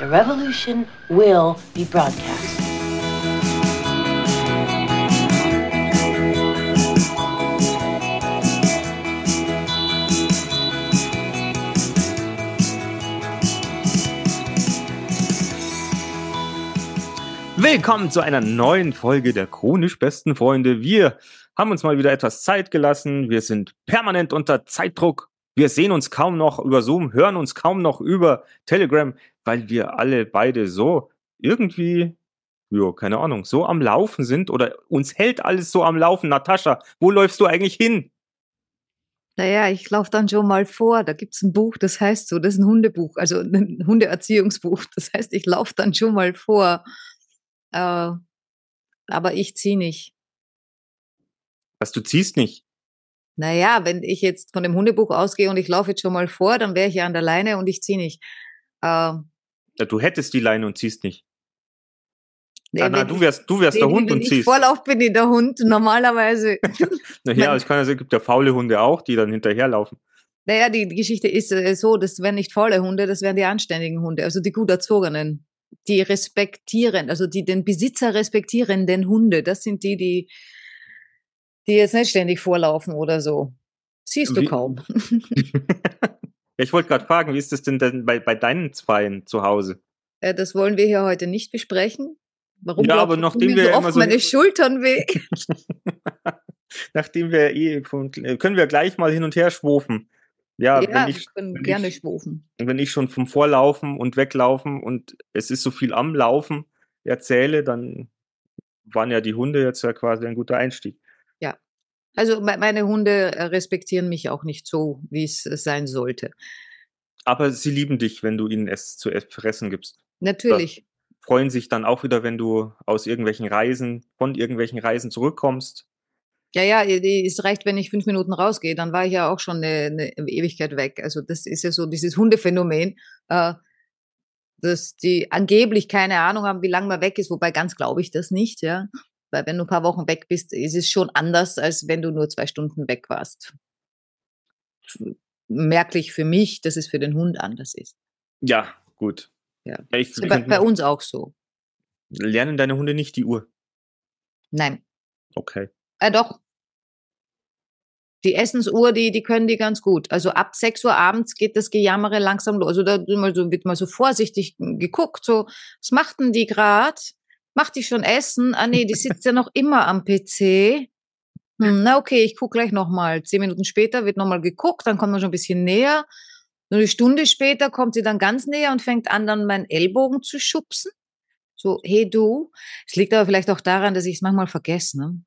The revolution will be broadcast. Willkommen zu einer neuen Folge der chronisch besten Freunde. Wir haben uns mal wieder etwas Zeit gelassen. Wir sind permanent unter Zeitdruck. Wir sehen uns kaum noch über Zoom, hören uns kaum noch über Telegram, weil wir alle beide so irgendwie, ja, keine Ahnung, so am Laufen sind oder uns hält alles so am Laufen. Natascha, wo läufst du eigentlich hin? Naja, ich laufe dann schon mal vor. Da gibt es ein Buch, das heißt so, das ist ein Hundebuch, also ein Hundeerziehungsbuch. Das heißt, ich laufe dann schon mal vor. Äh, aber ich ziehe nicht. Was, du ziehst nicht? Naja, wenn ich jetzt von dem Hundebuch ausgehe und ich laufe jetzt schon mal vor, dann wäre ich ja an der Leine und ich ziehe nicht. Äh, ja, du hättest die Leine und ziehst nicht. Nee, ah, na, du wärst, du wärst der wenn, Hund wenn und ziehst. Vorlauf bin ich der Hund, normalerweise. Naja, es kann also, es gibt ja faule Hunde auch, die dann hinterherlaufen. Naja, die die Geschichte ist äh, so, das wären nicht faule Hunde, das wären die anständigen Hunde, also die gut erzogenen, die respektieren, also die den Besitzer respektierenden Hunde. Das sind die, die, die jetzt nicht ständig vorlaufen oder so. Siehst du Wie- kaum. Ich wollte gerade fragen, wie ist das denn, denn bei, bei deinen Zweien zu Hause? Äh, Das wollen wir hier heute nicht besprechen. Warum Ja, aber nachdem wir so oft so- meine Schultern weh? Nachdem wir eh von, äh, können wir gleich mal hin und her schwufen. Ja, Ja, wenn wir ich, können wenn gerne ich- schwufen. wenn ich schon vom Vorlaufen und Weglaufen und es ist so viel am Laufen erzähle, dann waren ja die Hunde jetzt ja quasi ein guter Einstieg. Also me- meine Hunde äh, respektieren mich auch nicht so, wie es äh, sein sollte. Aber sie lieben dich, wenn du ihnen es zu fressen gibst. Natürlich. Freuen sich dann auch wieder, wenn du aus irgendwelchen Reisen, von irgendwelchen Reisen zurückkommst. Ja, ja, es reicht, wenn ich fünf Minuten rausgehe, dann war ich ja auch schon eine, eine Ewigkeit weg. Also das ist ja so dieses Hundephänomen, äh, dass die angeblich keine Ahnung haben, wie lange man weg ist, wobei ganz glaube ich das nicht, ja. Weil wenn du ein paar Wochen weg bist, ist es schon anders, als wenn du nur zwei Stunden weg warst. Merklich für mich, dass es für den Hund anders ist. Ja, gut. Ja. Ich, Bei, bei uns auch so. lernen deine Hunde nicht die Uhr. Nein. Okay. Äh, doch. Die Essensuhr, die, die können die ganz gut. Also ab 6 Uhr abends geht das Gejammere langsam los. Also da wird mal so, wird mal so vorsichtig geguckt, so, was macht denn die grad? Macht die schon Essen? Ah nee, die sitzt ja noch immer am PC. Hm, na okay, ich guck gleich nochmal. Zehn Minuten später wird nochmal geguckt, dann kommt man schon ein bisschen näher. So eine Stunde später kommt sie dann ganz näher und fängt an, dann meinen Ellbogen zu schubsen. So, hey du. Es liegt aber vielleicht auch daran, dass ich es manchmal vergesse. Ne?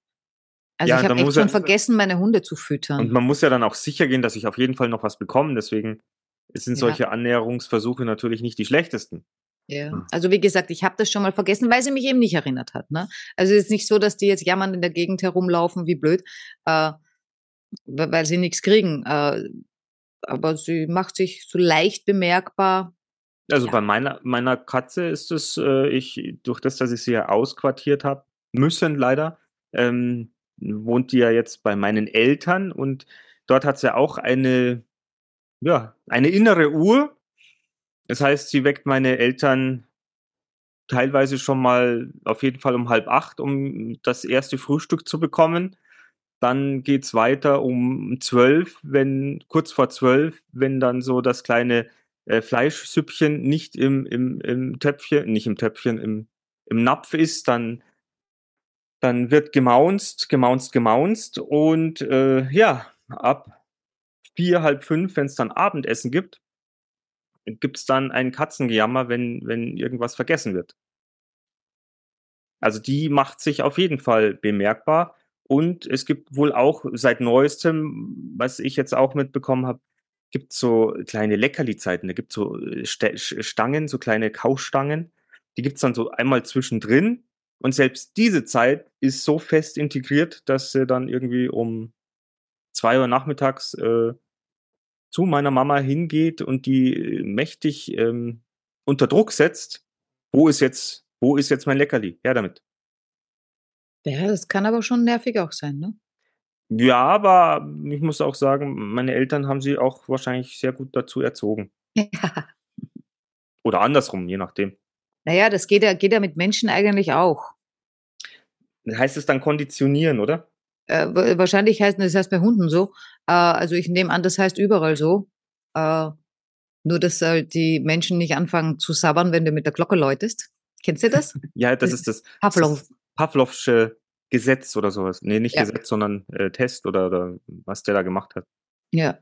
Also Ja, ich habe echt schon er- vergessen, meine Hunde zu füttern. Und man muss ja dann auch sicher gehen, dass ich auf jeden Fall noch was bekomme. Deswegen sind Ja. solche Annäherungsversuche natürlich nicht die schlechtesten. Ja. Hm. Also wie gesagt, ich habe das schon mal vergessen, weil sie mich eben nicht erinnert hat. Ne? Also es ist nicht so, dass die jetzt jammernd in der Gegend herumlaufen, wie blöd, äh, weil weil sie nichts kriegen. Äh, aber sie macht sich so leicht bemerkbar. Also Ja. bei meiner, meiner Katze ist es, äh, ich, durch das, dass ich sie ja ausquartiert habe, müssen leider, ähm, wohnt die ja jetzt bei meinen Eltern und dort hat sie auch eine, ja, eine innere Uhr. Das heißt, sie weckt meine Eltern teilweise schon mal auf jeden Fall um halb acht, um das erste Frühstück zu bekommen. Dann geht's weiter um zwölf, wenn kurz vor zwölf, wenn dann so das kleine äh, Fleischsüppchen nicht im, im, im Töpfchen, nicht im Töpfchen, im, im Napf ist, dann, dann wird gemaunzt, gemaunzt, gemaunzt und äh, ja, ab vier, halb fünf, wenn es dann Abendessen gibt, gibt's dann ein Katzengejammer, wenn, wenn irgendwas vergessen wird. Also die macht sich auf jeden Fall bemerkbar. Und es gibt wohl auch seit neuestem, was ich jetzt auch mitbekommen habe, gibt so kleine Leckerli-Zeiten. Da gibt so äh, St Stangen, so kleine Kaustangen. Die gibt's dann so einmal zwischendrin. Und selbst diese Zeit ist so fest integriert, dass sie dann irgendwie um zwei Uhr nachmittags äh, zu meiner Mama hingeht und die äh, mächtig ähm, unter Druck setzt. Wo ist jetzt, wo ist jetzt mein Leckerli? Her damit. Ja, das kann aber schon nervig auch sein, ne? Ja, aber ich muss auch sagen, meine Eltern haben sie auch wahrscheinlich sehr gut dazu erzogen. Ja. Oder andersrum, je nachdem. Naja, das geht ja, geht ja mit Menschen eigentlich auch. Heißt es dann konditionieren, oder? Äh, wahrscheinlich heißt das heißt bei Hunden so. Äh, also ich nehme an, das heißt überall so. Äh, nur, dass halt die Menschen nicht anfangen zu sabbern, wenn du mit der Glocke läutest. Kennst du das? ja, das, das ist das. Pavlov. Das Pavlovsche Gesetz oder sowas. Nee, nicht Ja. Gesetz, sondern äh, Test oder, oder was der da gemacht hat. Ja.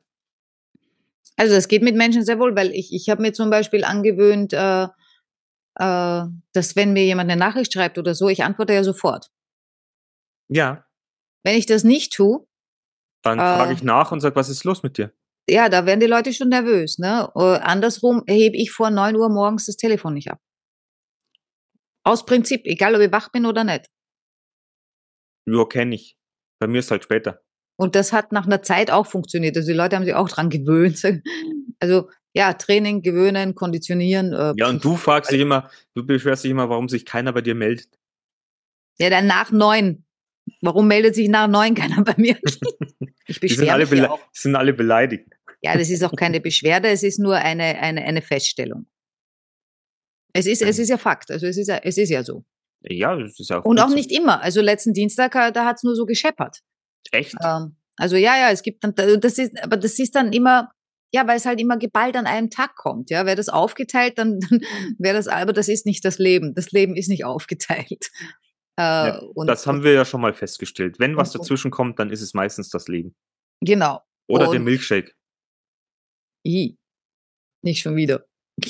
Also das geht mit Menschen sehr wohl, weil ich, ich habe mir zum Beispiel angewöhnt, äh, äh, dass wenn mir jemand eine Nachricht schreibt oder so, ich antworte ja sofort. Ja, Wenn ich das nicht tue, dann Äh. frage ich nach und sage, was ist los mit dir? ja, da werden die Leute schon nervös. Ne? Äh, andersrum hebe ich vor 9 Uhr morgens das Telefon nicht ab. Aus Prinzip, egal ob ich wach bin oder nicht. Ja, kenne ich. Bei mir ist halt später. Und das hat nach einer Zeit auch funktioniert. Also die Leute haben sich auch dran gewöhnt. Also ja, Training, gewöhnen, konditionieren. Äh, Ja, und du fragst dich immer, du beschwerst dich immer, warum sich keiner bei dir meldet. Ja, dann nach neun. Warum meldet sich nach neun keiner bei mir? Ich Die sind beschwere alle, mich auch. sind alle beleidigt. Ja, das ist auch keine Beschwerde, es ist nur eine, eine, eine Feststellung. Es ist, es ist ja Fakt, also es ist ja, es ist ja so. Ja, das ist auch Und auch so. nicht immer. Also letzten Dienstag, äh, da hat's nur so gescheppert. Echt? Ähm, also ja, ja, es gibt dann, das ist, aber das ist dann immer, ja, weil es halt immer geballt an einem Tag kommt. Ja, wäre das aufgeteilt, dann, dann wäre das, aber das ist nicht das Leben. Das Leben ist nicht aufgeteilt. Äh, Ja, und, das haben wir ja schon mal festgestellt. Wenn was dazwischen kommt, dann ist es meistens das Leben. Genau. Oder der Und- Milkshake. I. Nicht schon wieder.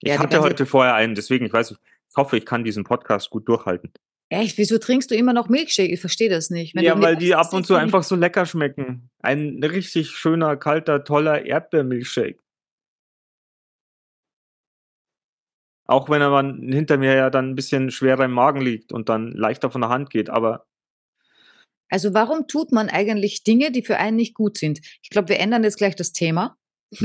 Ich Ja, hatte heute vorher einen, deswegen, ich weiß, ich hoffe, ich kann diesen Podcast gut durchhalten. Echt, wieso trinkst du immer noch Milkshake? Ich verstehe das nicht. Wenn ja, weil die ab und zu einfach so lecker schmecken. Ein richtig schöner, kalter, toller Erdbeermilchshake. Auch wenn er dann hinter mir ja dann ein bisschen schwerer im Magen liegt und dann leichter von der Hand geht, aber Also warum tut man eigentlich Dinge, die für einen nicht gut sind? Ich glaube, wir ändern jetzt gleich das Thema.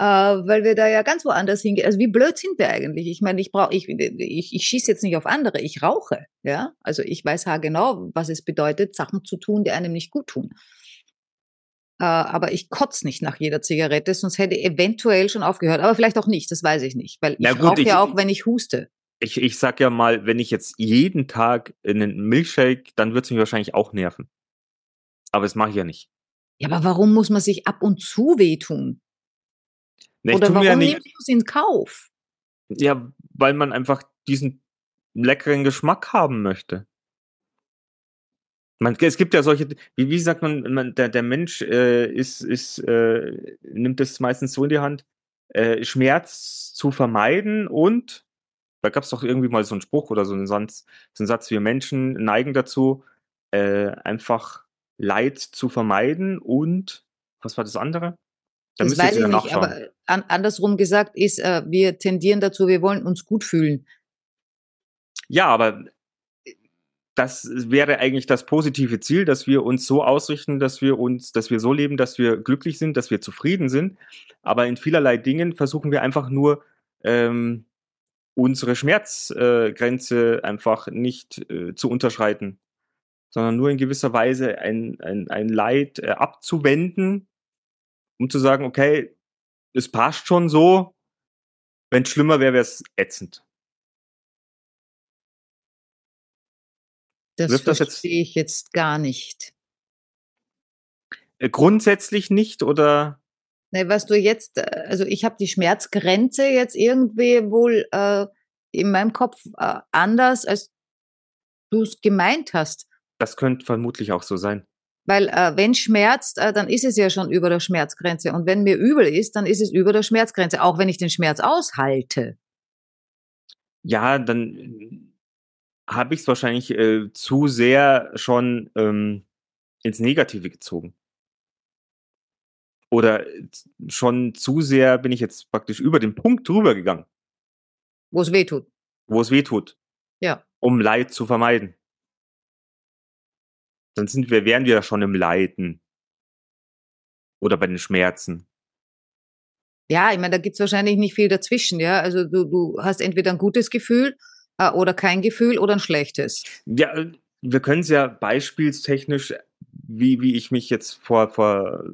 äh, weil wir da ja ganz woanders hingehen. Also wie blöd sind wir eigentlich? Ich meine, ich brauche, ich, ich, ich schieße jetzt nicht auf andere, ich rauche. Ja, also ich weiß haargenau, was es bedeutet, Sachen zu tun, die einem nicht gut tun. Äh, aber ich kotze nicht nach jeder Zigarette, sonst hätte ich eventuell schon aufgehört. Aber vielleicht auch nicht, das weiß ich nicht. Weil ich Na rauche ja auch, wenn ich huste. ich, ich sag ja mal, wenn ich jetzt jeden Tag einen Milchshake, dann wird es mich wahrscheinlich auch nerven. Aber das mache ich ja nicht. Ja, aber warum muss man sich ab und zu wehtun? Ne, ich Oder warum ja nimmst du es in Kauf? ja, weil man einfach diesen leckeren Geschmack haben möchte. Man, es gibt ja solche, wie, wie sagt man, man der, der Mensch äh, ist, ist, äh, nimmt es meistens so in die Hand, äh, Schmerz zu vermeiden und da gab es doch irgendwie mal so einen Spruch oder so einen Satz, so einen Satz, wir Menschen neigen dazu, äh, einfach Leid zu vermeiden und was war das andere? Da Das weiß ich nicht, aber an, andersrum gesagt ist, äh, wir tendieren dazu, wir wollen uns gut fühlen. Ja, aber das wäre eigentlich das positive Ziel, dass wir uns so ausrichten, dass wir uns, dass wir so leben, dass wir glücklich sind, dass wir zufrieden sind. Aber in vielerlei Dingen versuchen wir einfach nur ähm, unsere Schmerzgrenze äh, einfach nicht äh, zu unterschreiten, sondern nur in gewisser Weise ein, ein, ein Leid äh, abzuwenden, um zu sagen, okay, es passt schon so. Wenn es schlimmer wäre, wäre es ätzend. Das Wirft das jetzt- verstehe ich jetzt gar nicht. Äh, grundsätzlich nicht oder Ne, was du jetzt, äh, also ich habe die Schmerzgrenze jetzt irgendwie wohl äh, in meinem Kopf äh, anders, als du es gemeint hast. das könnte vermutlich auch so sein. Weil äh, wenn schmerzt, äh, dann ist es ja schon über der Schmerzgrenze. Und wenn mir übel ist, dann ist es über der Schmerzgrenze, auch wenn ich den Schmerz aushalte. Ja, dann habe ich es wahrscheinlich äh, zu sehr schon ähm, ins Negative gezogen. Oder äh, schon zu sehr bin ich jetzt praktisch über den Punkt drüber gegangen, Wo es weh tut. wo es weh tut, Ja. um Leid zu vermeiden. Dann sind wir, wären wir ja schon im Leiden. Oder bei den Schmerzen. Ja, ich meine, da gibt's wahrscheinlich nicht viel dazwischen, ja. Also du, du hast entweder ein gutes Gefühl oder kein Gefühl oder ein schlechtes. Ja, äh, wir können es ja beispielstechnisch, wie, wie ich mich jetzt vor, vor,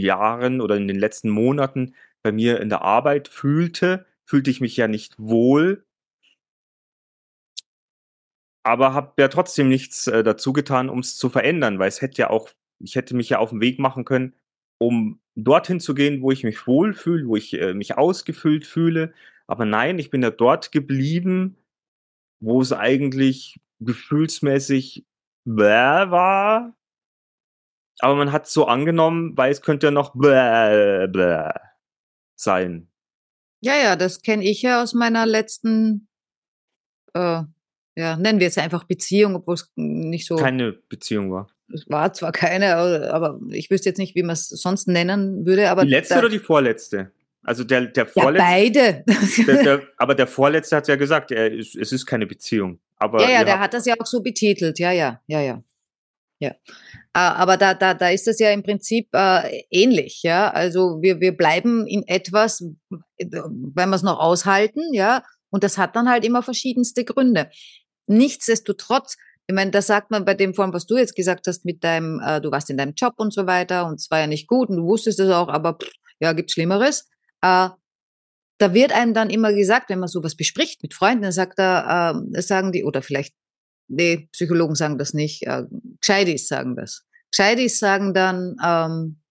Jahren oder in den letzten Monaten bei mir in der Arbeit fühlte, fühlte ich mich ja nicht wohl. Aber habe ja trotzdem nichts äh, dazu getan, um es zu verändern, weil es hätte ja auch, ich hätte mich ja auf den Weg machen können, um dorthin zu gehen, wo ich mich wohlfühle, wo ich äh, mich ausgefüllt fühle. Aber nein, ich bin ja dort geblieben, wo es eigentlich gefühlsmäßig bäh war. Aber man hat so angenommen, weil es könnte ja noch bäh, bäh sein. Ja, ja, das kenne ich ja aus meiner letzten, äh, ja, nennen wir es einfach Beziehung, obwohl es nicht so. Keine Beziehung war. Es war zwar keine, aber ich wüsste jetzt nicht, wie man es sonst nennen würde. Aber die letzte da, oder die vorletzte? Also der, der ja, vorletzte. beide. Der, der, aber der vorletzte hat ja gesagt, er, es ist keine Beziehung. Aber ja, ja, der hat das ja auch so betitelt. Ja, ja, ja, ja. Ja. Äh, Aber da, da, da ist das ja im Prinzip äh, ähnlich, ja. Also wir, wir bleiben in etwas, wenn wir es noch aushalten, ja. Und das hat dann halt immer verschiedenste Gründe. Nichtsdestotrotz, ich meine, da sagt man bei dem Form, was du jetzt gesagt hast, mit deinem, äh, du warst in deinem Job und so weiter und es war ja nicht gut und du wusstest es auch, aber pff, ja, gibt's Schlimmeres. Äh, da wird einem dann immer gesagt, wenn man sowas bespricht mit Freunden, dann sagt er, äh, sagen die, oder vielleicht, nee, Psychologen sagen das nicht, äh, Gescheitis sagen das. Gescheitis sagen dann, ähm,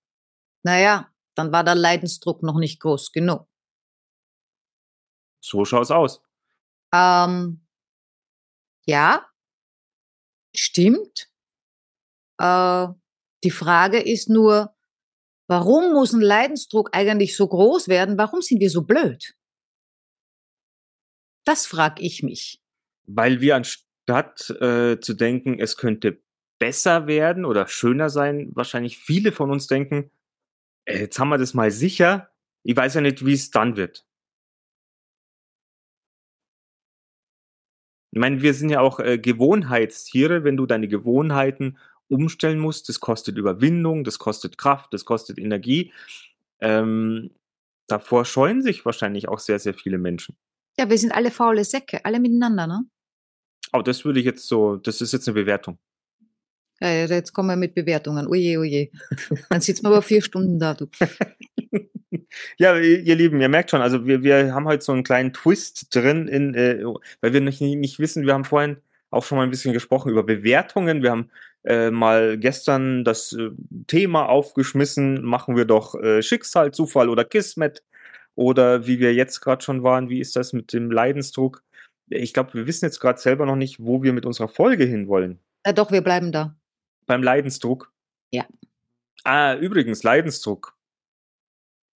naja, dann war der Leidensdruck noch nicht groß genug. So schaut's aus. Ähm, ja, stimmt. Äh, die Frage ist nur, warum muss ein Leidensdruck eigentlich so groß werden? Warum sind wir so blöd? Das frage ich mich. Weil wir anstatt äh, zu denken, es könnte besser werden oder schöner sein, wahrscheinlich viele von uns denken, äh, jetzt haben wir das mal sicher. Ich weiß ja nicht, wie es dann wird. Ich meine, wir sind ja auch äh, Gewohnheitstiere. Wenn du deine Gewohnheiten umstellen musst, das kostet Überwindung, das kostet Kraft, das kostet Energie. Ähm, davor scheuen sich wahrscheinlich auch sehr, sehr viele Menschen. Ja, wir sind alle faule Säcke, alle miteinander, ne? Aber das würde ich jetzt so, das ist jetzt eine Bewertung. Ja, jetzt kommen wir mit Bewertungen. Oje, oje. Dann sitzen wir aber vier Stunden da, du. Ja, ihr ihr Lieben, ihr merkt schon, also wir, wir haben heute so einen kleinen Twist drin, in, äh, weil wir nicht, nicht wissen, wir haben vorhin auch schon mal ein bisschen gesprochen über Bewertungen. Wir haben äh, mal gestern das äh, Thema aufgeschmissen, machen wir doch äh, Schicksal, Zufall oder Kismet oder wie wir jetzt gerade schon waren, wie ist das mit dem Leidensdruck? Ich glaube, wir wissen jetzt gerade selber noch nicht, wo wir mit unserer Folge hinwollen. Ja, doch, wir bleiben da. Beim Leidensdruck. Ja. Ah, übrigens, Leidensdruck.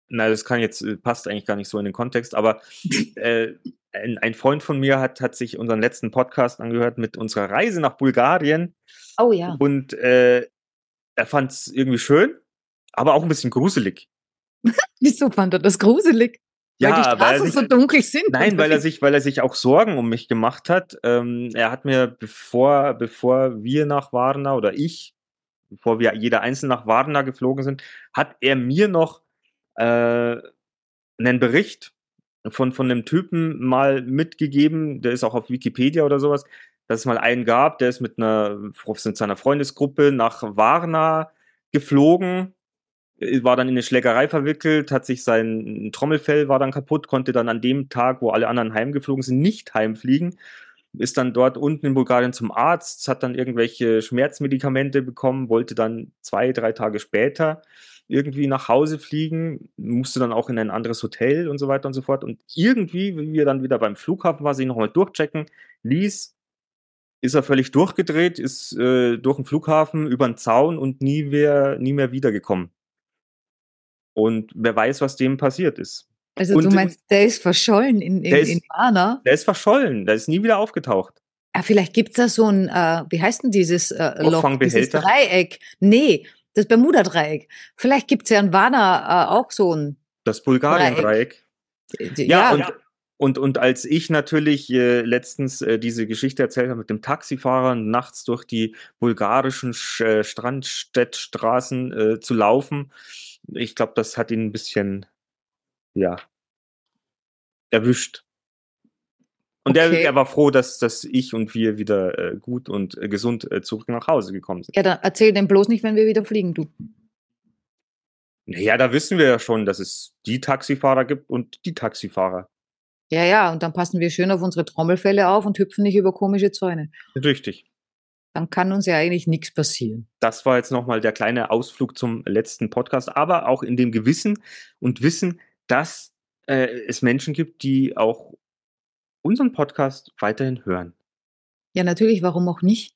Na, das kann jetzt, äh, passt eigentlich gar nicht so in den Kontext, aber äh, ein, ein Freund von mir hat, hat sich unseren letzten Podcast angehört mit unserer Reise nach Bulgarien Oh ja. und äh, er fand es irgendwie schön, aber auch ein bisschen gruselig. Wieso fand er das gruselig? weil die weil er Straßen sich, so dunkel sind. Nein, weil er sich, weil er sich auch Sorgen um mich gemacht hat. Ähm, er hat mir, bevor, bevor wir nach Varna oder ich, bevor wir jeder einzeln nach Varna geflogen sind, hat er mir noch äh, einen Bericht von, von einem Typen mal mitgegeben, der ist auch auf Wikipedia oder sowas, dass es mal einen gab, der ist mit einer, mit seiner Freundesgruppe nach Varna geflogen, äh, war dann in eine Schlägerei verwickelt, hat sich sein Trommelfell war dann kaputt, konnte dann an dem Tag, wo alle anderen heimgeflogen sind, nicht heimfliegen, ist dann dort unten in Bulgarien zum Arzt, hat dann irgendwelche Schmerzmedikamente bekommen, wollte dann zwei, drei Tage später irgendwie nach Hause fliegen, musste dann auch in ein anderes Hotel und so weiter und so fort. Und irgendwie, wie wir dann wieder beim Flughafen war, sich nochmal durchchecken ließ, ist er völlig durchgedreht, ist äh, durch den Flughafen über den Zaun und nie mehr, nie mehr wiedergekommen. Und wer weiß, was dem passiert ist. Also Und- du meinst, der ist verschollen in, in, Der ist- in Varna? Der ist verschollen, der ist nie wieder aufgetaucht. Ah, vielleicht gibt's da so ein, äh, wie heißt denn dieses äh, Loch? Dieses? Dreieck. Nee, das Bermuda-Dreieck. Vielleicht gibt's ja in Varna äh, auch so ein. Das Bulgarien-Dreieck. äh, Ja, und, und, und als ich natürlich äh, letztens äh, diese Geschichte erzählt habe mit dem Taxifahrer nachts durch die bulgarischen Sch äh, Strandstädtstraßen äh, zu laufen, ich glaube, das hat ihn ein bisschen, ja, erwischt. Und er, Okay. er war froh, dass, dass ich und wir wieder äh, gut und äh, gesund äh, zurück nach Hause gekommen sind. Ja, dann erzähl dem bloß nicht, wenn wir wieder fliegen, du. Naja, da wissen wir ja schon, dass es die Taxifahrer gibt und die Taxifahrer. Ja, ja, und dann passen wir schön auf unsere Trommelfälle auf und hüpfen nicht über komische Zäune. Richtig. Dann kann uns ja eigentlich nichts passieren. Das war jetzt nochmal der kleine Ausflug zum letzten Podcast, aber auch in dem Gewissen und Wissen, dass äh, es Menschen gibt, die auch unseren Podcast weiterhin hören. Ja, natürlich, warum auch nicht?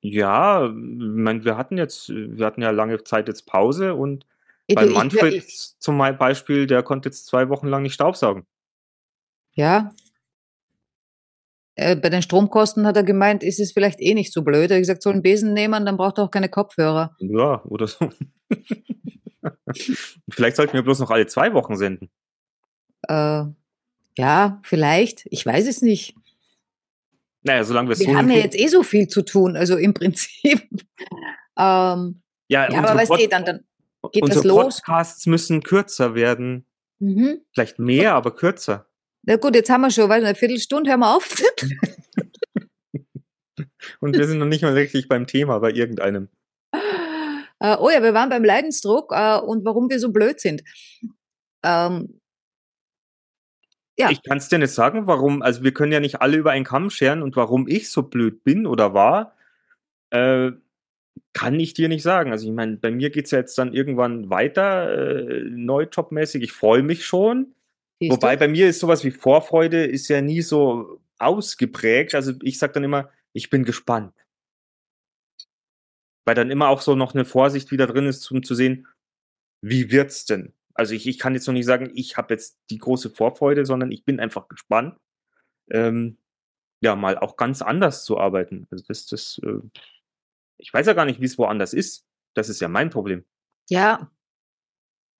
Ja, ich mein, wir hatten jetzt, wir hatten ja lange Zeit jetzt Pause und Ey, bei du, ich, Manfred ich, zum Beispiel, der konnte jetzt zwei Wochen lang nicht staubsaugen. ja, äh, bei den Stromkosten hat er gemeint, ist es vielleicht eh nicht so blöd. Er hat gesagt, soll einen Besen nehmen, dann braucht er auch keine Kopfhörer. Ja, oder so. Vielleicht sollten wir bloß noch alle zwei Wochen senden. Äh, ja, vielleicht. Ich weiß es nicht. Naja, solange wir es Wir haben ja jetzt eh so viel zu tun, also im Prinzip. ähm, Ja, ja, aber weißt du, dann, dann geht das unsere los. Podcasts müssen kürzer werden. Mhm. Vielleicht mehr, aber kürzer. Na gut, jetzt haben wir schon, weil eine Viertelstunde hören wir auf. Und wir sind noch nicht mal richtig beim Thema bei irgendeinem. Äh, oh ja, wir waren beim Leidensdruck äh, und warum wir so blöd sind. Ähm, Ja. Ich kann es dir nicht sagen, warum. Also, wir können ja nicht alle über einen Kamm scheren und warum ich so blöd bin oder war, äh, kann ich dir nicht sagen. Also, ich meine, bei mir geht es ja jetzt dann irgendwann weiter, äh, neu jobmäßig. Ich freue mich schon. siehst Wobei bei mir ist sowas wie Vorfreude ist ja nie so ausgeprägt. Also ich sage dann immer, ich bin gespannt. Weil dann immer auch so noch eine Vorsicht wieder drin ist, um zu sehen, wie wird's denn? Also ich, ich kann jetzt noch nicht sagen, ich habe jetzt die große Vorfreude, sondern ich bin einfach gespannt, ähm, ja, mal auch ganz anders zu arbeiten. Also das, das, äh, ich weiß ja gar nicht, wie es woanders ist. Das ist ja mein Problem. Ja.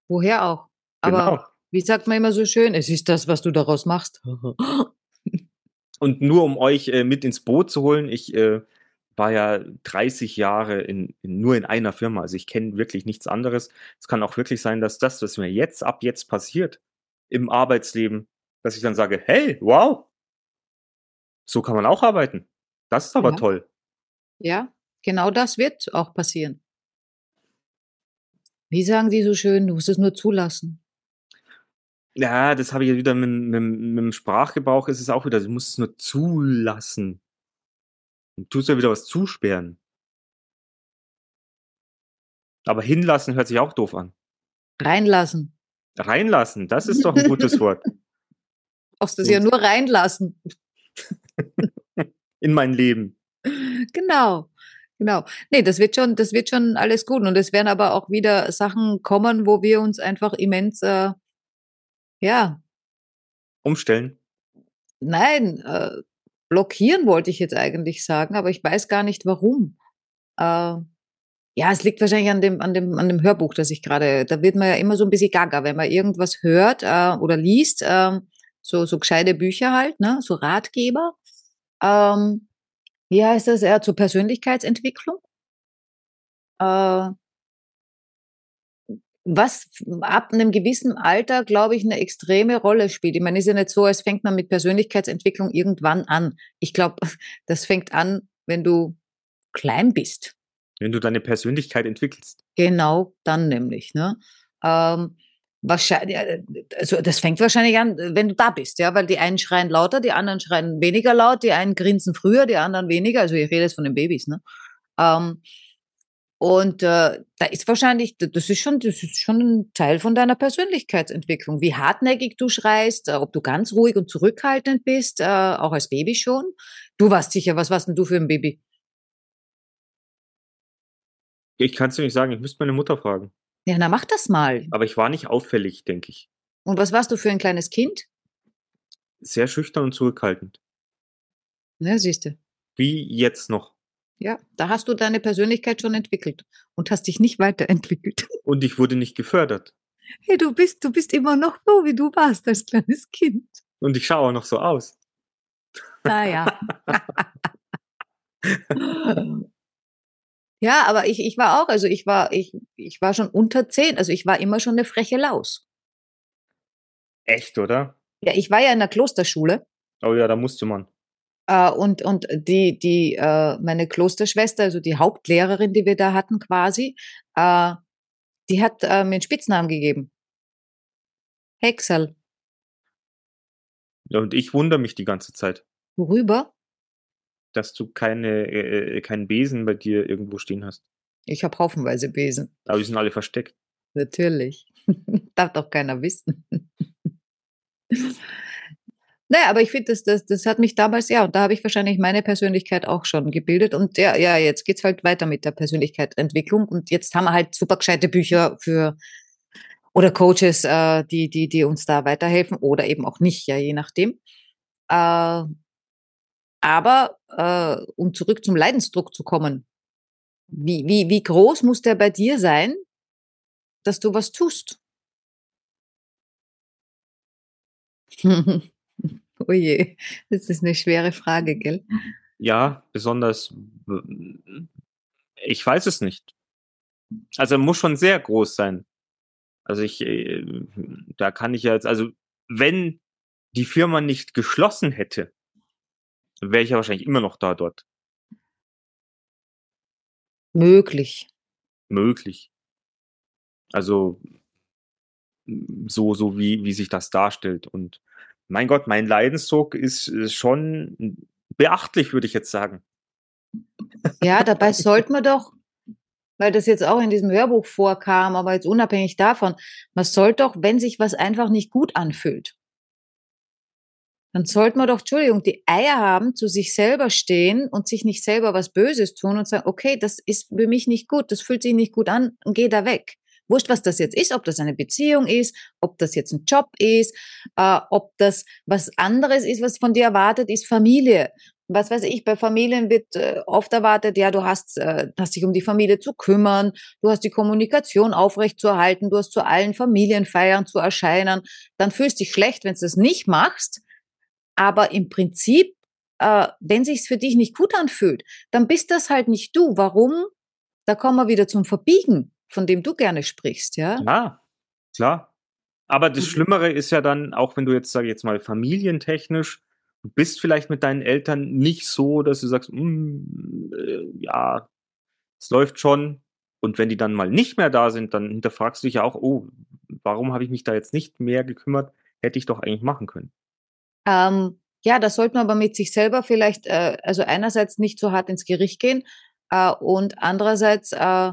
Woher auch? Aber Genau. wie sagt man immer so schön, es ist das, was du daraus machst. Und nur um euch äh, mit ins Boot zu holen, ich äh, war ja 30 Jahre in, in, nur in einer Firma. Also ich kenne wirklich nichts anderes. Es kann auch wirklich sein, dass das, was mir jetzt ab jetzt passiert im Arbeitsleben, dass ich dann sage, hey, wow, so kann man auch arbeiten. Das ist aber Ja. toll. Ja, genau das wird auch passieren. Wie sagen die so schön, du musst es nur zulassen. Ja, das habe ich ja wieder mit, mit, mit dem Sprachgebrauch ist es auch wieder, du musst es nur zulassen. Und tust ja wieder was zusperren. Aber hinlassen hört sich auch doof an. Reinlassen. Reinlassen, das ist doch ein gutes Wort. Brauchst es ja nur reinlassen. In mein Leben. Genau. Genau. Nee, das wird schon, das wird schon alles gut. Und es werden aber auch wieder Sachen kommen, wo wir uns einfach immens, äh, ja, Umstellen. nein, äh, blockieren wollte ich jetzt eigentlich sagen, aber ich weiß gar nicht warum. Äh, ja, es liegt wahrscheinlich an dem, an dem, an dem Hörbuch, das ich gerade, da wird man ja immer so ein bisschen gaga, wenn man irgendwas hört äh, oder liest, äh, so, so gescheite Bücher halt, ne, so Ratgeber. Ähm, wie heißt das? Ja, zur Persönlichkeitsentwicklung. Äh, was ab einem gewissen Alter, glaube ich, eine extreme Rolle spielt. Ich meine, ist ja nicht so, als fängt man mit Persönlichkeitsentwicklung irgendwann an. Ich glaube, das fängt an, wenn du klein bist. Wenn du deine Persönlichkeit entwickelst. Genau dann nämlich. Ne? Ähm, wahrscheinlich, also das fängt wahrscheinlich an, wenn du da bist, ja, weil die einen schreien lauter, die anderen schreien weniger laut, die einen grinsen früher, die anderen weniger. Also ich rede jetzt von den Babys, ne? Ähm, und äh, da ist wahrscheinlich, das ist schon, das ist schon ein Teil von deiner Persönlichkeitsentwicklung, wie hartnäckig du schreist, äh, ob du ganz ruhig und zurückhaltend bist, äh, auch als Baby schon. Du warst sicher, was warst denn du für ein Baby? Ich kann es dir nicht sagen, ich müsste meine Mutter fragen. Ja, na mach das mal. Aber ich war nicht auffällig, denke ich. Und was warst du für ein kleines Kind? Sehr schüchtern und zurückhaltend. Ne, siehst du. Wie jetzt noch. Ja, da hast du deine Persönlichkeit schon entwickelt und hast dich nicht weiterentwickelt. Und ich wurde nicht gefördert. Hey, du bist, du bist immer noch so, wie du warst als kleines Kind. Und ich schaue auch noch so aus. Naja. ja, aber ich, ich war auch, also ich war, ich, ich war schon unter zehn, also ich war immer schon eine freche Laus. Echt, oder? Ja, ich war ja in der Klosterschule Oh ja, da musste man. Äh, und, und die, die, äh, meine Klosterschwester, also die Hauptlehrerin, die wir da hatten quasi, äh, Die hat äh, mir einen Spitznamen gegeben. Hexal. Ja, und ich wundere mich die ganze Zeit, Worüber? dass du keine, äh, äh, keinen Besen bei dir irgendwo stehen hast. Ich habe haufenweise Besen. Aber die sind alle versteckt. Natürlich. Darf doch keiner wissen. Naja, aber ich finde, das, das, das hat mich damals, ja, und da habe ich wahrscheinlich meine Persönlichkeit auch schon gebildet. Und ja, ja, jetzt geht's halt weiter mit der Persönlichkeitsentwicklung. Und jetzt haben wir halt super gescheite Bücher für oder Coaches, äh, die, die, die uns da weiterhelfen oder eben auch nicht, ja, je nachdem. Äh, aber äh, um zurück zum Leidensdruck zu kommen, wie, wie, wie groß muss der bei dir sein, dass du was tust? oh je, das ist eine schwere Frage, gell? Ja, besonders, ich weiß es nicht. Also er muss schon sehr groß sein. Also ich, äh, da kann ich ja jetzt, also wenn die Firma nicht geschlossen hätte, wäre ich ja wahrscheinlich immer noch da dort. Möglich. Möglich. Also so, so wie, wie sich das darstellt. Und mein Gott, mein Leidensdruck ist äh, schon beachtlich, würde ich jetzt sagen. Ja, dabei sollte man doch, weil das jetzt auch in diesem Hörbuch vorkam, aber jetzt unabhängig davon, man sollte doch, wenn sich was einfach nicht gut anfühlt, dann sollte man doch, Entschuldigung, die Eier haben, zu sich selber stehen und sich nicht selber was Böses tun und sagen, okay, das ist für mich nicht gut, das fühlt sich nicht gut an geh da weg. Wurscht, was das jetzt ist, ob das eine Beziehung ist, ob das jetzt ein Job ist, äh, ob das was anderes ist, was von dir erwartet ist, Familie. Was weiß ich, bei Familien wird äh, oft erwartet, ja, du hast, äh, hast dich um die Familie zu kümmern, du hast die Kommunikation aufrechtzuerhalten, du hast zu allen Familienfeiern zu erscheinen. Dann fühlst dich schlecht, wenn du das nicht machst. Aber im Prinzip, äh, wenn sich's für dich nicht gut anfühlt, dann bist das halt nicht du. Warum? Da kommen wir wieder zum Verbiegen, von dem du gerne sprichst, ja? Ja, klar. Aber das Mhm. Schlimmere ist ja dann, auch wenn du jetzt, sage ich jetzt mal, familientechnisch, du bist vielleicht mit deinen Eltern nicht so, dass du sagst, "Mm, äh, ja, es läuft schon. Und wenn die dann mal nicht mehr da sind, dann hinterfragst du dich ja auch, oh, warum habe ich mich da jetzt nicht mehr gekümmert? Hätte ich doch eigentlich machen können. Ähm, ja, da sollte man aber mit sich selber vielleicht, äh, also einerseits nicht so hart ins Gericht gehen äh, und andererseits äh,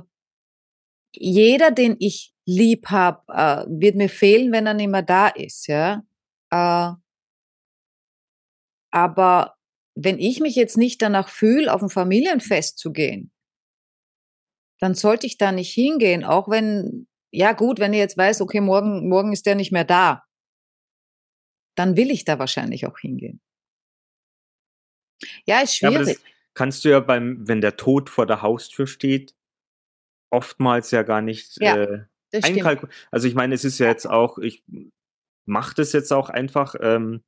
jeder, den ich lieb habe, äh, wird mir fehlen, wenn er nicht mehr da ist, ja. Äh, aber wenn ich mich jetzt nicht danach fühle, auf ein Familienfest zu gehen, dann sollte ich da nicht hingehen, auch wenn, ja gut, wenn ich jetzt weiß, okay, morgen, morgen ist der nicht mehr da, dann will ich da wahrscheinlich auch hingehen. Ja, ist Ja, schwierig. das kannst du ja beim, wenn der Tod vor der Haustür steht, oftmals ja gar nicht Ja, äh, einkalkulieren. Also ich meine, es ist ja jetzt auch, ich mache das jetzt auch einfach, ähm,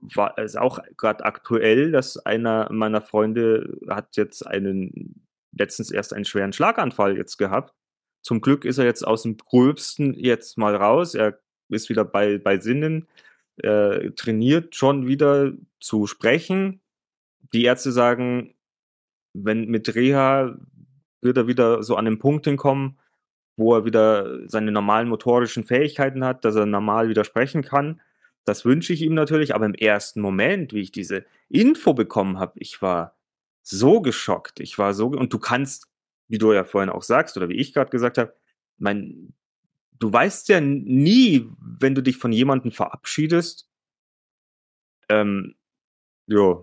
war ist auch gerade aktuell, dass einer meiner Freunde hat jetzt einen letztens erst einen schweren Schlaganfall jetzt gehabt. Zum Glück ist er jetzt aus dem Gröbsten jetzt mal raus. Er ist wieder bei, bei Sinnen, äh, trainiert schon wieder zu sprechen. Die Ärzte sagen, wenn mit Reha wird er wieder so an den Punkt hinkommen, wo er wieder seine normalen motorischen Fähigkeiten hat, dass er normal wieder sprechen kann. Das wünsche ich ihm natürlich, aber im ersten Moment, wie ich diese Info bekommen habe, ich war so geschockt. Ich war so, und du kannst, wie du ja vorhin auch sagst, oder wie ich gerade gesagt habe, mein, du weißt ja nie, wenn du dich von jemandem verabschiedest, ähm, ja,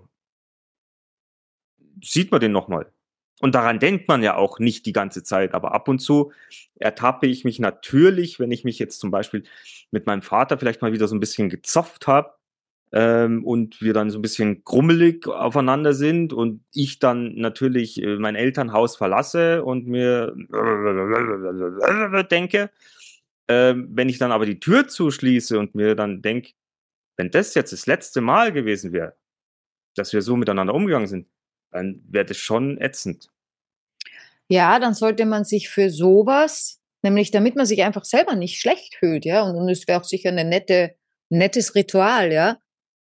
sieht man den nochmal. Und daran denkt man ja auch nicht die ganze Zeit, aber ab und zu ertappe ich mich natürlich, wenn ich mich jetzt zum Beispiel mit meinem Vater vielleicht mal wieder so ein bisschen gezopft habe ähm, und wir dann so ein bisschen grummelig aufeinander sind und ich dann natürlich äh, mein Elternhaus verlasse und mir denke, ähm, wenn ich dann aber die Tür zuschließe und mir dann denke, wenn das jetzt das letzte Mal gewesen wäre, dass wir so miteinander umgegangen sind, dann wäre das schon ätzend. Ja, dann sollte man sich für sowas, nämlich damit man sich einfach selber nicht schlecht fühlt, ja, und, und es wäre auch sicher eine nette, nettes Ritual, ja,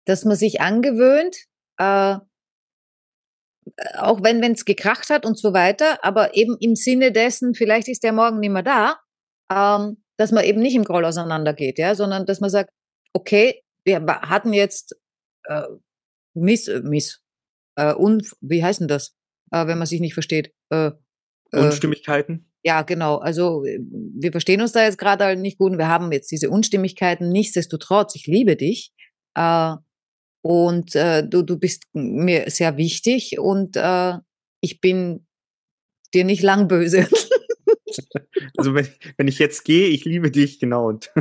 dass man sich angewöhnt, äh, auch wenn wenn es gekracht hat und so weiter, aber eben im Sinne dessen, vielleicht ist der morgen nicht mehr da, ähm, dass man eben nicht im Groll auseinandergeht, ja, sondern dass man sagt, okay, wir hatten jetzt äh, Miss, äh, Miss, äh, un, wie heißt denn das, äh, wenn man sich nicht versteht? Äh, äh, Unstimmigkeiten? Ja, genau. Also wir verstehen uns da jetzt gerade halt nicht gut. Und wir haben jetzt diese Unstimmigkeiten. Nichtsdestotrotz, ich liebe dich. Äh, und äh, du, du bist mir sehr wichtig und äh, ich bin dir nicht lang böse. Also wenn, wenn ich jetzt gehe, ich liebe dich, genau. Und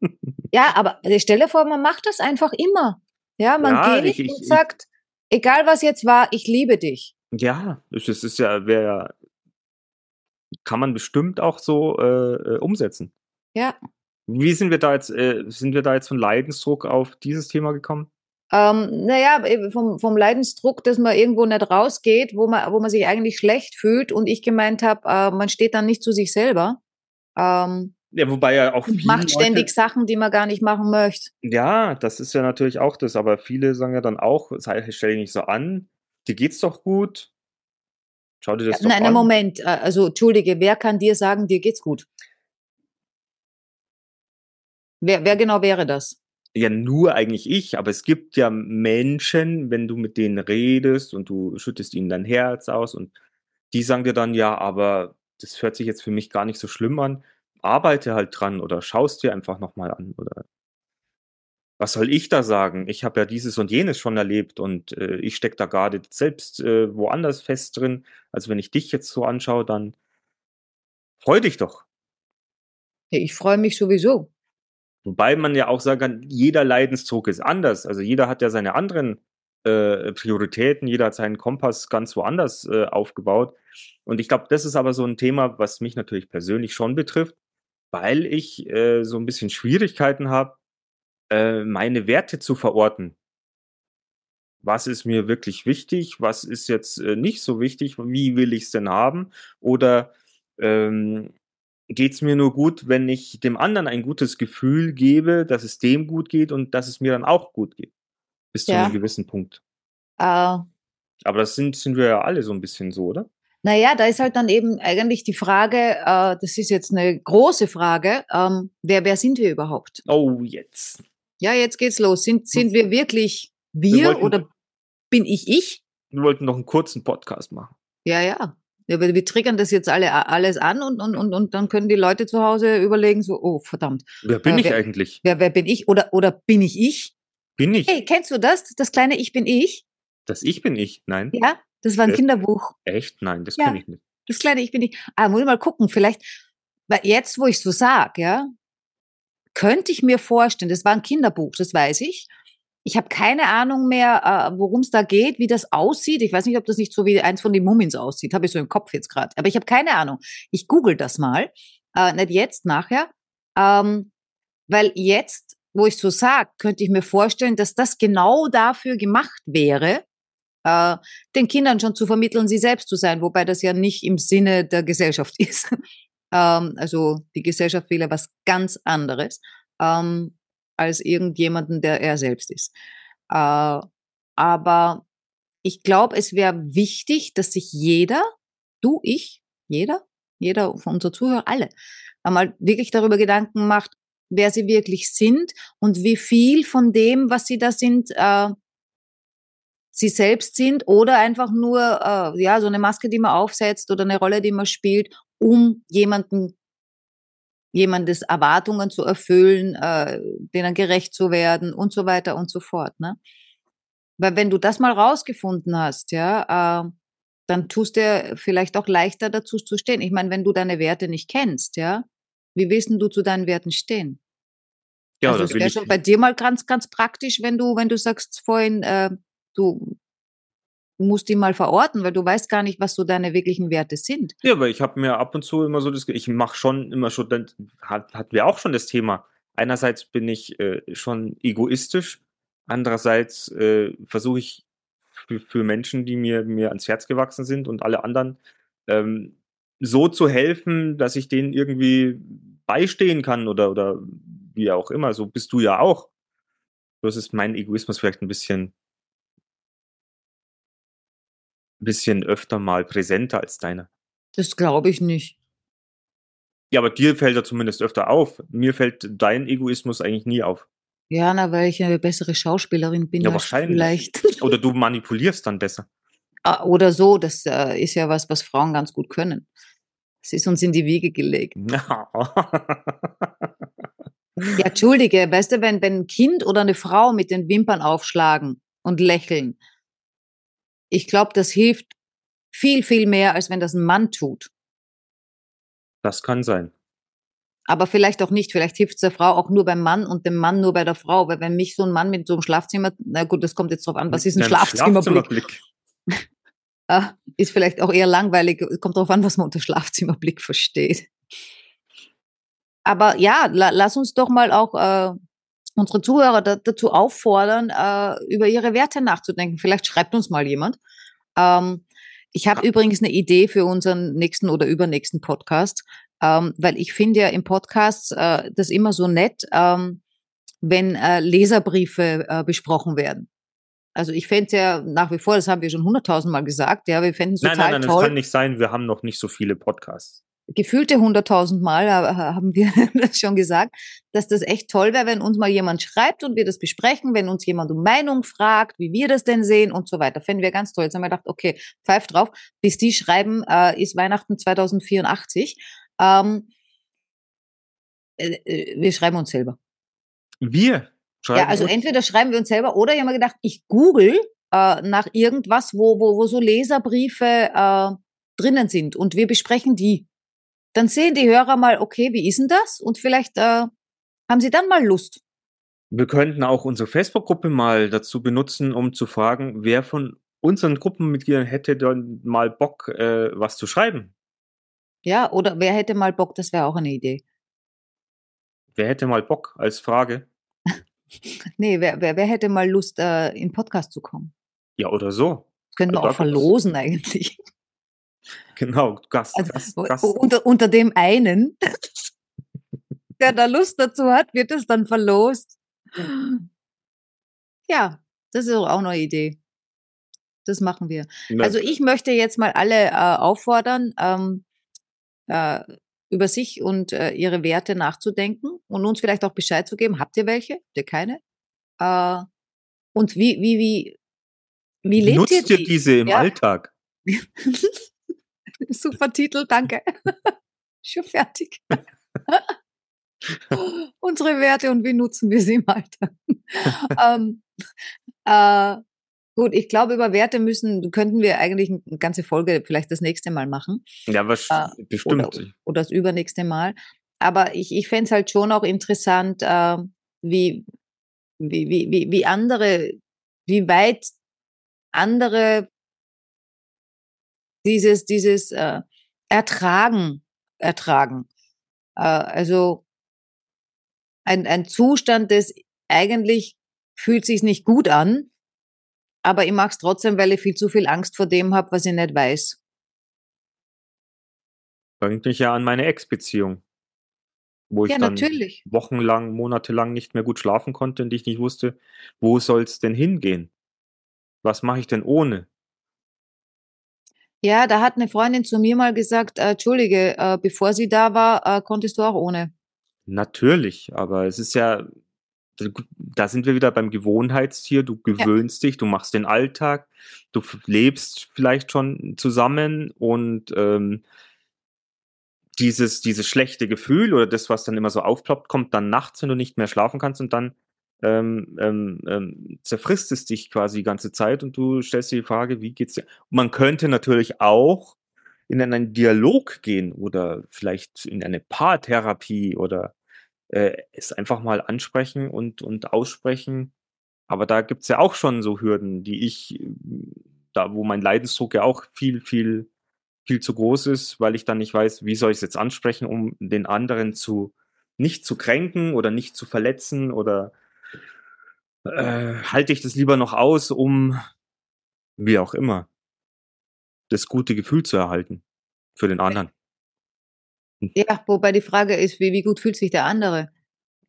ja, aber stelle vor, man macht das einfach immer. Ja, man ja, geht ich, ich, und sagt, egal was jetzt war, ich liebe dich. Ja, es ist ja, wäre ja, kann man bestimmt auch so äh, äh, umsetzen. Ja. Wie sind wir da jetzt, äh, sind wir da jetzt von Leidensdruck auf dieses Thema gekommen? Ähm, naja, vom, vom Leidensdruck, dass man irgendwo nicht rausgeht, wo man, wo man sich eigentlich schlecht fühlt und ich gemeint habe, äh, man steht dann nicht zu sich selber. Ähm, ja, wobei ja auch viele macht ständig Leute, Sachen, die man gar nicht machen möchte. Ja, das ist ja natürlich auch das, aber viele sagen ja dann auch, stell dich nicht so an, dir geht's doch gut. Schau dir das ja, doch nein, an. Nein, Moment, äh, also entschuldige, wer kann dir sagen, dir geht's gut? Wer, wer genau wäre das? ja nur eigentlich ich, aber es gibt ja Menschen, wenn du mit denen redest und du schüttest ihnen dein Herz aus und die sagen dir dann, ja, aber das hört sich jetzt für mich gar nicht so schlimm an, arbeite halt dran oder schaust dir einfach nochmal an oder was soll ich da sagen? Ich habe ja dieses und jenes schon erlebt und äh, ich stecke da gerade selbst äh, woanders fest drin. Also wenn ich dich jetzt so anschaue, dann freu dich doch. Ich freue mich sowieso. Wobei man ja auch sagen kann, jeder Leidensdruck ist anders. Also jeder hat ja seine anderen äh, Prioritäten, jeder hat seinen Kompass ganz woanders äh, aufgebaut. Und ich glaube, das ist aber so ein Thema, was mich natürlich persönlich schon betrifft, weil ich äh, so ein bisschen Schwierigkeiten habe, äh, meine Werte zu verorten. Was ist mir wirklich wichtig? Was ist jetzt äh, nicht so wichtig? Wie will ich es denn haben? Oder ähm, geht es mir nur gut, wenn ich dem anderen ein gutes Gefühl gebe, dass es dem gut geht und dass es mir dann auch gut geht. Bis ja. zu einem gewissen Punkt. Uh, Aber das sind, sind wir ja alle so ein bisschen so, oder? Naja, da ist halt dann eben eigentlich die Frage, äh, das ist jetzt eine große Frage, ähm, wer, wer sind wir überhaupt? Oh, jetzt. Ja, jetzt geht's los. Sind, sind wir wirklich wir, wir wollten, oder bin ich ich? Wir wollten noch einen kurzen Podcast machen. Ja, ja. Ja, wir, wir triggern das jetzt alle alles an und, und, und, und dann können die Leute zu Hause überlegen, so, oh, verdammt. Wer bin äh, ich eigentlich? Wer, wer bin ich? Oder, oder bin ich ich? Bin ich. Hey, kennst du das? Das kleine Ich bin ich? Das Ich bin ich? Nein. Ja, das war ein das, Kinderbuch. Echt? Nein, das ja, kenne ich nicht. Das kleine Ich bin ich. Ah, muss ich mal gucken, vielleicht, weil jetzt, wo ich so sag, ja, könnte ich mir vorstellen, das war ein Kinderbuch, das weiß ich. Ich habe keine Ahnung mehr, äh, worum es da geht, wie das aussieht. Ich weiß nicht, ob das nicht so wie eins von den Mummins aussieht. Habe ich so im Kopf jetzt gerade. Aber ich habe keine Ahnung. Ich google das mal. Äh, nicht jetzt, nachher. Ähm, weil jetzt, wo ich so sage, könnte ich mir vorstellen, dass das genau dafür gemacht wäre, äh, den Kindern schon zu vermitteln, sie selbst zu sein, wobei das ja nicht im Sinne der Gesellschaft ist. ähm, also die Gesellschaft will ja was ganz anderes. Ähm, als irgendjemanden, der er selbst ist. Äh, aber ich glaube, es wäre wichtig, dass sich jeder, du, ich, jeder, jeder von unseren Zuhörern, alle, einmal wirklich darüber Gedanken macht, wer sie wirklich sind und wie viel von dem, was sie da sind, äh, sie selbst sind oder einfach nur äh, ja so eine Maske, die man aufsetzt oder eine Rolle, die man spielt, um jemanden jemandes Erwartungen zu erfüllen, äh, denen gerecht zu werden und so weiter und so fort. Ne? Weil wenn du das mal rausgefunden hast, ja, äh, dann tust dir vielleicht auch leichter dazu zu stehen. Ich meine, wenn du deine Werte nicht kennst, ja, wie willst du zu deinen Werten stehen? Ja, also es wäre schon bei dir mal ganz, ganz praktisch, wenn du, wenn du sagst vorhin, äh, du musst die mal verorten, weil du weißt gar nicht, was so deine wirklichen Werte sind. Ja, weil ich habe mir ab und zu immer so das, ich mache schon immer schon, dann hat, hatten wir auch schon das Thema. Einerseits bin ich äh, schon egoistisch, andererseits äh, versuche ich für, für, Menschen, die mir, mir ans Herz gewachsen sind und alle anderen, ähm, so zu helfen, dass ich denen irgendwie beistehen kann oder, oder wie auch immer. So bist du ja auch. Das ist mein Egoismus vielleicht ein bisschen bisschen öfter mal präsenter als deine. Das glaube ich nicht. Ja, aber dir fällt er zumindest öfter auf. Mir fällt dein Egoismus eigentlich nie auf. Ja, na, weil ich eine bessere Schauspielerin bin. Ja, wahrscheinlich. Vielleicht. Oder du manipulierst dann besser. Ah, Oder so, das äh, ist ja was, was Frauen ganz gut können. Es ist uns in die Wiege gelegt. Ja, entschuldige, weißt du, wenn, wenn ein Kind oder eine Frau mit den Wimpern aufschlagen und lächeln, ich glaube, das hilft viel, viel mehr, als wenn das ein Mann tut. Das kann sein. Aber vielleicht auch nicht. Vielleicht hilft es der Frau auch nur beim Mann und dem Mann nur bei der Frau. Weil wenn mich so ein Mann mit so einem Schlafzimmer, na gut, das kommt jetzt drauf an, was ist ein Schlafzimmerblick? Schlafzimmerblick. Ah, ist vielleicht auch eher langweilig. Kommt drauf an, was man unter Schlafzimmerblick versteht. Aber ja, la, lass uns doch mal auch äh, unsere Zuhörer da, dazu auffordern, äh, über ihre Werte nachzudenken. Vielleicht schreibt uns mal jemand. Ähm, ich habe übrigens eine Idee für unseren nächsten oder übernächsten Podcast, ähm, weil ich finde ja im Podcast äh, das immer so nett, ähm, wenn äh, Leserbriefe äh, besprochen werden. Also ich fände es ja nach wie vor, das haben wir schon hunderttausendmal gesagt, ja, wir fänden es Nein, total nein, nein, das toll kann nicht sein. Wir haben noch nicht so viele Podcasts. Gefühlte hunderttausend Mal haben wir das schon gesagt, dass das echt toll wäre, wenn uns mal jemand schreibt und wir das besprechen, wenn uns jemand um Meinung fragt, wie wir das denn sehen und so weiter. Fänden wir ganz toll. Jetzt haben wir gedacht, okay, pfeift drauf. Bis die schreiben, äh, ist Weihnachten 2084. Ähm, äh, äh, wir schreiben uns selber. Wir schreiben Ja, also uns- entweder schreiben wir uns selber oder ich habe mir gedacht, ich google äh, nach irgendwas, wo, wo, wo so Leserbriefe äh, drinnen sind und wir besprechen die. Dann sehen die Hörer mal, okay, wie ist denn das? Und vielleicht äh, haben sie dann mal Lust. Wir könnten auch unsere Facebook-Gruppe mal dazu benutzen, um zu fragen, wer von unseren Gruppenmitgliedern hätte dann mal Bock, äh, was zu schreiben. Ja, oder wer hätte mal Bock, das wäre auch eine Idee. Wer hätte mal Bock als Frage? Nee, wer, wer, wer hätte mal Lust, äh, in Podcast zu kommen? Ja, oder so. Das könnten wir auch verlosen eigentlich. Genau, Gast, Also, Gast, Gast. Unter, unter dem einen, der da Lust dazu hat, wird es dann verlost. Ja, das ist auch eine Idee. Das machen wir. Also ich möchte jetzt mal alle äh, auffordern, ähm, äh, über sich und äh, ihre Werte nachzudenken und uns vielleicht auch Bescheid zu geben. Habt ihr welche? Habt ihr keine? Äh, und wie, wie, wie, wie lebt Nutzt ihr ihr die? diese im Ja. Alltag? Super Titel, danke. Schon fertig. Unsere Werte und wie nutzen wir sie im Alltag? ähm, äh, gut, ich glaube, über Werte müssen, könnten wir eigentlich eine ganze Folge vielleicht das nächste Mal machen Ja, was, Äh, bestimmt. oder, oder das übernächste Mal. Aber ich, ich fände es halt schon auch interessant, äh, wie, wie, wie, wie andere, wie weit andere dieses, dieses äh, Ertragen, ertragen. Äh, also ein, ein Zustand, des eigentlich fühlt sich nicht gut an, aber ich mache es trotzdem, weil ich viel zu viel Angst vor dem habe, was ich nicht weiß. Bringt mich ja an meine Ex-Beziehung. Wo ich Ja, dann natürlich. wochenlang, monatelang nicht mehr gut schlafen konnte und ich nicht wusste, wo soll es denn hingehen? Was mache ich denn ohne? Ja, da hat eine Freundin zu mir mal gesagt, äh, Entschuldige, äh, bevor sie da war, äh, konntest du auch ohne. Natürlich, aber es ist ja, da sind wir wieder beim Gewohnheitstier. Du gewöhnst dich, du machst den Alltag, du lebst vielleicht schon zusammen und ähm, dieses, dieses schlechte Gefühl oder das, was dann immer so aufploppt, kommt dann nachts, wenn du nicht mehr schlafen kannst und dann ähm, ähm, ähm, zerfrisst es dich quasi die ganze Zeit und du stellst dir die Frage, wie geht's dir? Man könnte natürlich auch in einen Dialog gehen oder vielleicht in eine Paartherapie oder äh, es einfach mal ansprechen und, und aussprechen. Aber da gibt's ja auch schon so Hürden, die ich, da wo mein Leidensdruck ja auch viel, viel, viel zu groß ist, weil ich dann nicht weiß, wie soll ich es jetzt ansprechen, um den anderen zu nicht zu kränken oder nicht zu verletzen oder äh, halte ich das lieber noch aus, um wie auch immer das gute Gefühl zu erhalten für den anderen. Ja, wobei die Frage ist, wie, wie gut fühlt sich der andere?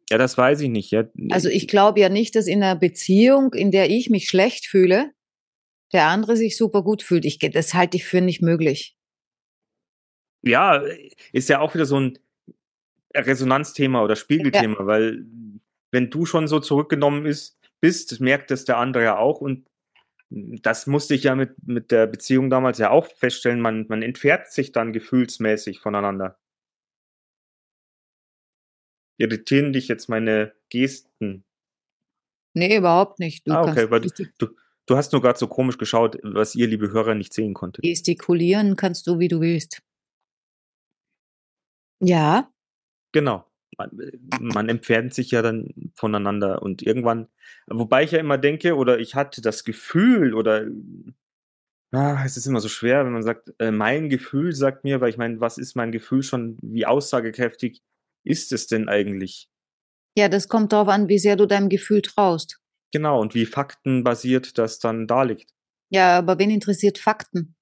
Ja, das weiß ich nicht. Ja. Also ich glaube ja nicht, dass in einer Beziehung, in der ich mich schlecht fühle, der andere sich super gut fühlt. Ich, das halte ich für nicht möglich. ja, ist ja auch wieder so ein, Resonanzthema oder Spiegelthema, ja. weil wenn du schon so zurückgenommen ist, bist, merkt es der andere ja auch und das musste ich ja mit, mit der Beziehung damals ja auch feststellen, man, man entfernt sich dann gefühlsmäßig voneinander. Irritieren dich jetzt meine Gesten? Nee, überhaupt nicht. Du ah, okay, weil du, du, du hast nur gerade so komisch geschaut, was ihr, liebe Hörer, nicht sehen konntet. Gestikulieren kannst du, wie du willst. Ja. Genau. Man, man entfernt sich ja dann voneinander und irgendwann, wobei ich ja immer denke, oder ich hatte das Gefühl, oder ah, es ist immer so schwer, wenn man sagt, äh, mein Gefühl sagt mir, weil ich meine, was ist mein Gefühl schon, wie aussagekräftig ist es denn eigentlich? Ja, das kommt darauf an, wie sehr du deinem Gefühl traust. Genau, und wie faktenbasiert das dann da liegt. Ja, aber wen interessiert Fakten?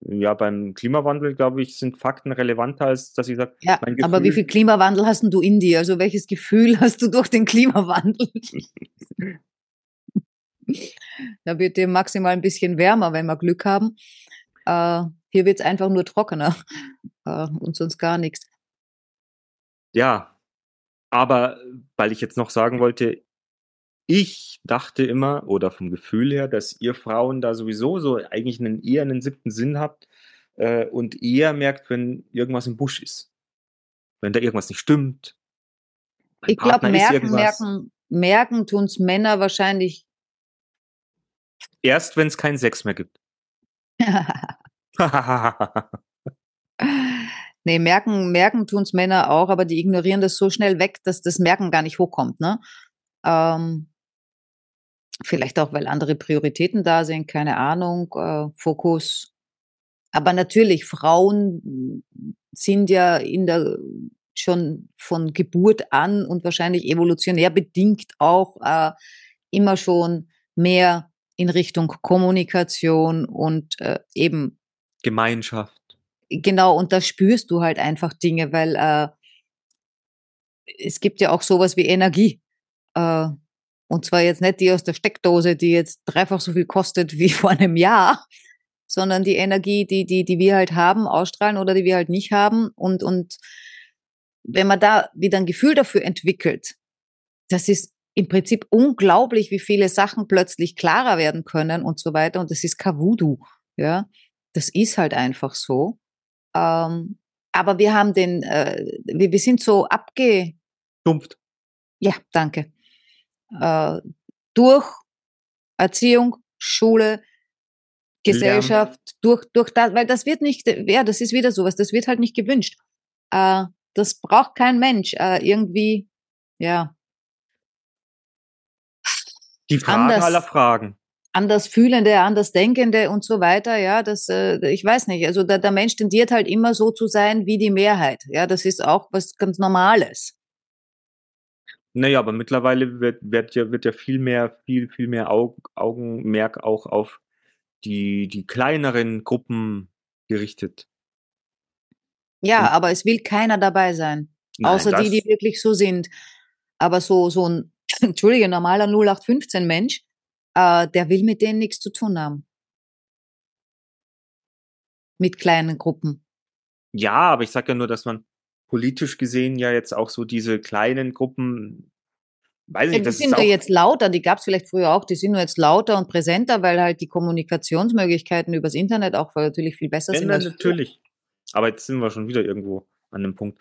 Ja, beim Klimawandel, glaube ich, sind Fakten relevanter, als dass ich sage, ja, aber wie viel Klimawandel hast du in dir? Also welches Gefühl hast du durch den Klimawandel? da wird dir maximal ein bisschen wärmer, wenn wir Glück haben. Äh, hier wird es einfach nur trockener äh, und sonst gar nichts. Ja, aber weil ich jetzt noch sagen wollte, ich dachte immer, oder vom Gefühl her, dass ihr Frauen da sowieso so eigentlich einen, eher einen siebten Sinn habt äh, und eher merkt, wenn irgendwas im Busch ist. Wenn da irgendwas nicht stimmt. Ich glaube, merken, merken, merken tun es Männer wahrscheinlich. Erst wenn es keinen Sex mehr gibt. Nee, merken, merken tun's Männer auch, aber die ignorieren das so schnell weg, dass das Merken gar nicht hochkommt, ne? Ähm, vielleicht auch, weil andere Prioritäten da sind, keine Ahnung, äh, Fokus. Aber natürlich, Frauen sind ja in der schon von Geburt an und wahrscheinlich evolutionär bedingt auch äh, immer schon mehr in Richtung Kommunikation und äh, eben Gemeinschaft genau, und da spürst du halt einfach Dinge, weil äh, es gibt ja auch sowas wie Energie. Und zwar jetzt nicht die aus der Steckdose, die jetzt dreifach so viel kostet wie vor einem Jahr, sondern die Energie, die, die, die wir halt haben, ausstrahlen oder die wir halt nicht haben. Und, und wenn man da wieder ein Gefühl dafür entwickelt, das ist im Prinzip unglaublich, wie viele Sachen plötzlich klarer werden können und so weiter. Und das ist Voodoo. Ja, das ist halt einfach so. Ähm, aber wir haben den, äh, wir, wir sind so abgestumpft. Ja, danke. Äh, durch Erziehung, Schule, Gesellschaft, Lernen. durch, durch das, weil das wird nicht, ja, das ist wieder sowas, das wird halt nicht gewünscht. Äh, das braucht kein Mensch. Äh, irgendwie, ja. Die Frage anders. aller Fragen anders fühlende, anders denkende und so weiter, ja, das, äh, ich weiß nicht, also der, der Mensch tendiert halt immer so zu sein wie die Mehrheit, ja, das ist auch was ganz Normales. Naja, aber mittlerweile wird, wird, ja, wird ja viel mehr, viel, viel mehr Aug, Augenmerk auch auf die, die kleineren Gruppen gerichtet. Ja, und, aber es will keiner dabei sein. Nein, außer die, die wirklich so sind. Aber so, so ein, entschuldige, normaler 0815 Mensch, äh, der will mit denen nichts zu tun haben. Mit kleinen Gruppen. Ja, aber ich sage ja nur, dass man politisch gesehen ja jetzt auch so diese kleinen Gruppen, weiß ich ja, nicht, die sind ja jetzt lauter, die gab es vielleicht früher auch, die sind nur jetzt lauter und präsenter, weil halt die Kommunikationsmöglichkeiten übers Internet auch natürlich viel besser ja, sind. Ja, natürlich. Aber jetzt sind wir schon wieder irgendwo an dem Punkt.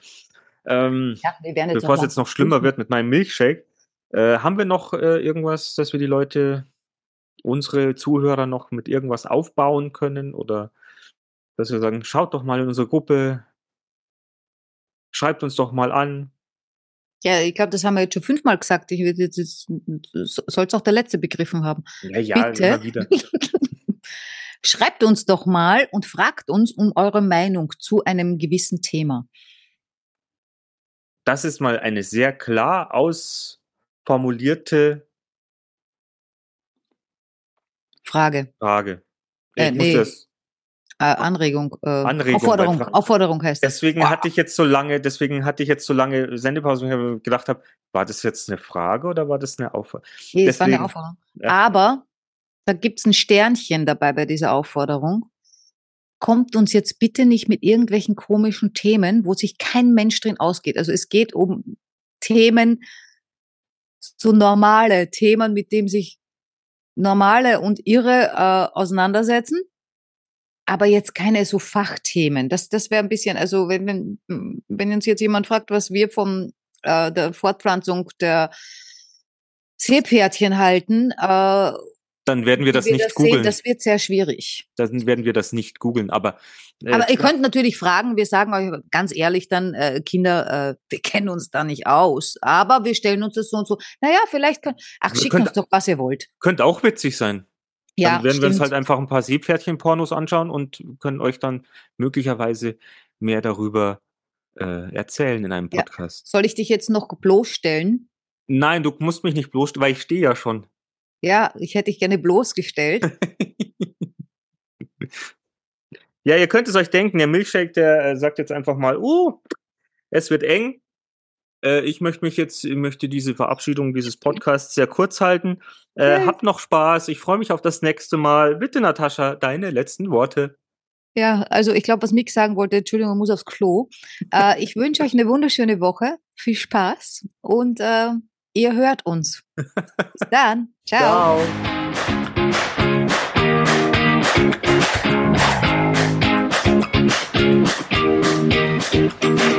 Ähm, ja, bevor es jetzt noch schlimmer wird mit meinem Milchshake, äh, haben wir noch äh, irgendwas, dass wir die Leute unsere Zuhörer noch mit irgendwas aufbauen können oder dass wir sagen, schaut doch mal in unsere Gruppe, schreibt uns doch mal an. Ja, ich glaube, das haben wir jetzt schon fünfmal gesagt. Ich jetzt, jetzt soll es auch der letzte begriffen haben. Ja, ja, Bitte. immer wieder. Schreibt uns doch mal und fragt uns um eure Meinung zu einem gewissen Thema. Das ist mal eine sehr klar ausformulierte Frage. Frage. Ich äh, nee. das äh, Anregung, äh, Anregung Aufforderung, Aufforderung heißt das. Deswegen wow. hatte ich jetzt so lange, deswegen hatte ich jetzt so lange Sendepause, wo ich gedacht habe, war das jetzt eine Frage oder war das eine Aufforderung? Nee, das war eine Aufforderung. Ja. Aber da gibt es ein Sternchen dabei bei dieser Aufforderung. kommt uns jetzt bitte nicht mit irgendwelchen komischen Themen, wo sich kein Mensch drin ausgeht. Also es geht um Themen, so normale Themen, mit dem sich normale und irre äh, auseinandersetzen, aber jetzt keine so Fachthemen. Das, das wäre ein bisschen, also wenn, wenn, wenn uns jetzt jemand fragt, was wir von äh, der Fortpflanzung der Seepferdchen halten, äh, dann werden wir das wir nicht googeln. Das wird sehr schwierig. Dann werden wir das nicht googeln. Aber, äh, aber ihr könnt natürlich fragen, wir sagen euch ganz ehrlich dann, äh, Kinder, äh, wir kennen uns da nicht aus. Aber wir stellen uns das so und so. Naja, vielleicht könnt, ach, schickt könnt, uns doch, was ihr wollt. Könnte auch witzig sein. Ja, dann werden stimmt. wir uns halt einfach ein paar Seepferdchen-Pornos anschauen und können euch dann möglicherweise mehr darüber äh, erzählen in einem Podcast. Ja. Soll ich dich jetzt noch bloßstellen? Nein, du musst mich nicht bloßstellen, weil ich stehe ja schon. Ja, ich hätte dich gerne bloßgestellt. ja, ihr könnt es euch denken, der Milchshake, der äh, sagt jetzt einfach mal, uh, es wird eng. Äh, ich möchte mich jetzt, ich möchte diese Verabschiedung dieses Podcasts sehr kurz halten. Äh, Habt noch Spaß. Ich freue mich auf das nächste Mal. Bitte, Natascha, deine letzten Worte. Ja, also ich glaube, was Mick sagen wollte, Entschuldigung, muss aufs Klo. äh, ich wünsche euch eine wunderschöne Woche. Viel Spaß und äh, Ihr hört uns. Bis dann. Ciao. Ciao.